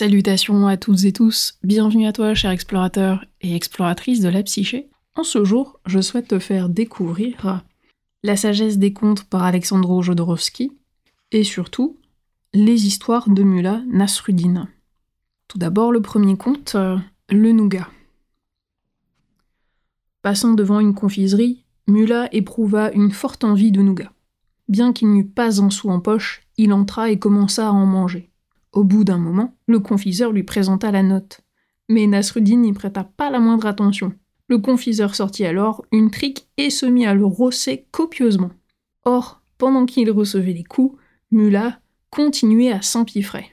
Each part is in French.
Salutations à toutes et tous, bienvenue à toi cher explorateur et exploratrice de la psyché. En ce jour, je souhaite te faire découvrir La sagesse des contes par Alexandro Jodorowsky et surtout les histoires de Mula Nasruddin. Tout d'abord le premier conte, euh, le nougat. Passant devant une confiserie, Mula éprouva une forte envie de nougat. Bien qu'il n'eût pas un sou en poche, il entra et commença à en manger. Au bout d'un moment, le confiseur lui présenta la note. Mais Nasruddin n'y prêta pas la moindre attention. Le confiseur sortit alors une trique et se mit à le rosser copieusement. Or, pendant qu'il recevait les coups, Mula continuait à s'empiffrer.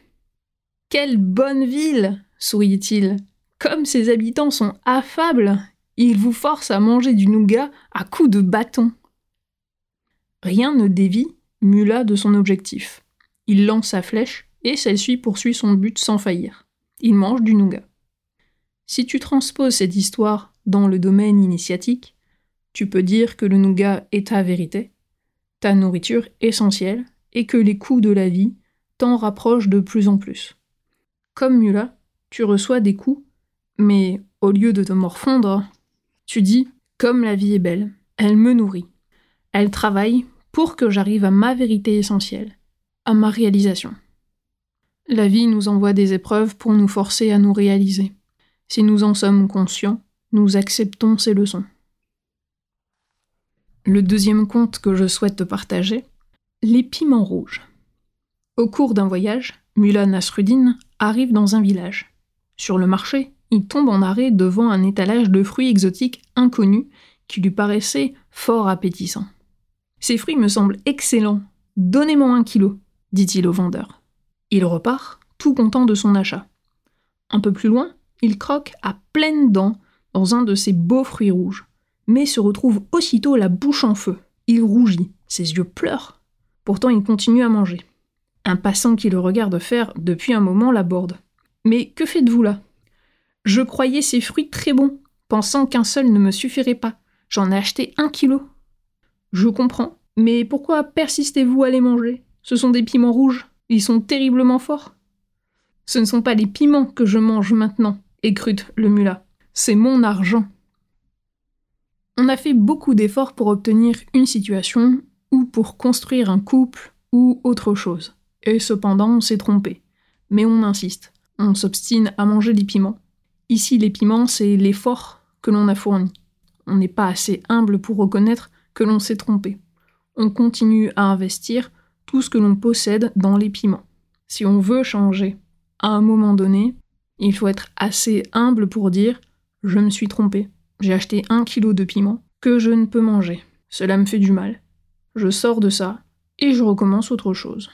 Quelle bonne ville souriait-il. Comme ses habitants sont affables, ils vous forcent à manger du nougat à coups de bâton. Rien ne dévie Mula de son objectif. Il lance sa flèche et celle-ci poursuit son but sans faillir. Il mange du nougat. Si tu transposes cette histoire dans le domaine initiatique, tu peux dire que le nougat est ta vérité, ta nourriture essentielle, et que les coups de la vie t'en rapprochent de plus en plus. Comme Mula, tu reçois des coups, mais au lieu de te morfondre, tu dis Comme la vie est belle, elle me nourrit. Elle travaille pour que j'arrive à ma vérité essentielle, à ma réalisation. La vie nous envoie des épreuves pour nous forcer à nous réaliser. Si nous en sommes conscients, nous acceptons ces leçons. Le deuxième conte que je souhaite te partager, les piments rouges. Au cours d'un voyage, Mulan Nasruddin arrive dans un village. Sur le marché, il tombe en arrêt devant un étalage de fruits exotiques inconnus qui lui paraissaient fort appétissants. Ces fruits me semblent excellents. Donnez-moi un kilo, dit-il au vendeur. Il repart, tout content de son achat. Un peu plus loin, il croque à pleines dents dans un de ces beaux fruits rouges, mais se retrouve aussitôt la bouche en feu. Il rougit, ses yeux pleurent. Pourtant, il continue à manger. Un passant qui le regarde faire depuis un moment l'aborde. Mais que faites-vous là? Je croyais ces fruits très bons, pensant qu'un seul ne me suffirait pas. J'en ai acheté un kilo. Je comprends, mais pourquoi persistez-vous à les manger? Ce sont des piments rouges. Ils sont terriblement forts. Ce ne sont pas les piments que je mange maintenant, écrute le mulat. C'est mon argent. On a fait beaucoup d'efforts pour obtenir une situation ou pour construire un couple ou autre chose. Et cependant, on s'est trompé. Mais on insiste. On s'obstine à manger des piments. Ici, les piments, c'est l'effort que l'on a fourni. On n'est pas assez humble pour reconnaître que l'on s'est trompé. On continue à investir tout ce que l'on possède dans les piments. Si on veut changer à un moment donné, il faut être assez humble pour dire je me suis trompé, j'ai acheté un kilo de piment que je ne peux manger. Cela me fait du mal. Je sors de ça et je recommence autre chose.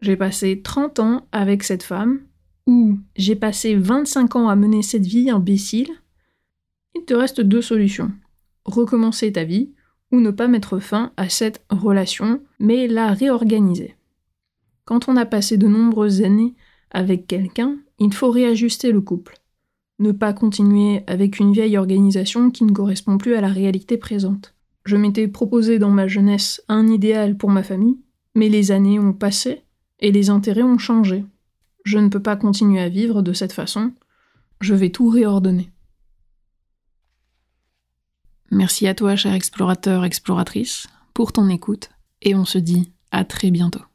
J'ai passé 30 ans avec cette femme, ou j'ai passé 25 ans à mener cette vie imbécile. Il te reste deux solutions. Recommencer ta vie, ou ne pas mettre fin à cette relation, mais la réorganiser. Quand on a passé de nombreuses années avec quelqu'un, il faut réajuster le couple. Ne pas continuer avec une vieille organisation qui ne correspond plus à la réalité présente. Je m'étais proposé dans ma jeunesse un idéal pour ma famille, mais les années ont passé et les intérêts ont changé. Je ne peux pas continuer à vivre de cette façon, je vais tout réordonner. Merci à toi, cher explorateur, exploratrice, pour ton écoute, et on se dit à très bientôt.